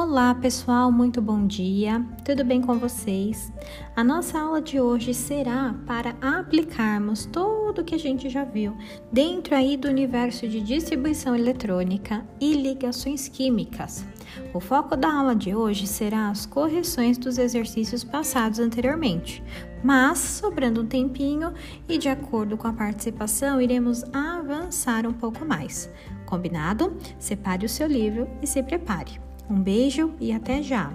Olá pessoal, muito bom dia, tudo bem com vocês? A nossa aula de hoje será para aplicarmos tudo que a gente já viu dentro aí do universo de distribuição eletrônica e ligações químicas. O foco da aula de hoje será as correções dos exercícios passados anteriormente, mas sobrando um tempinho e de acordo com a participação, iremos avançar um pouco mais. Combinado? Separe o seu livro e se prepare. Um beijo e até já!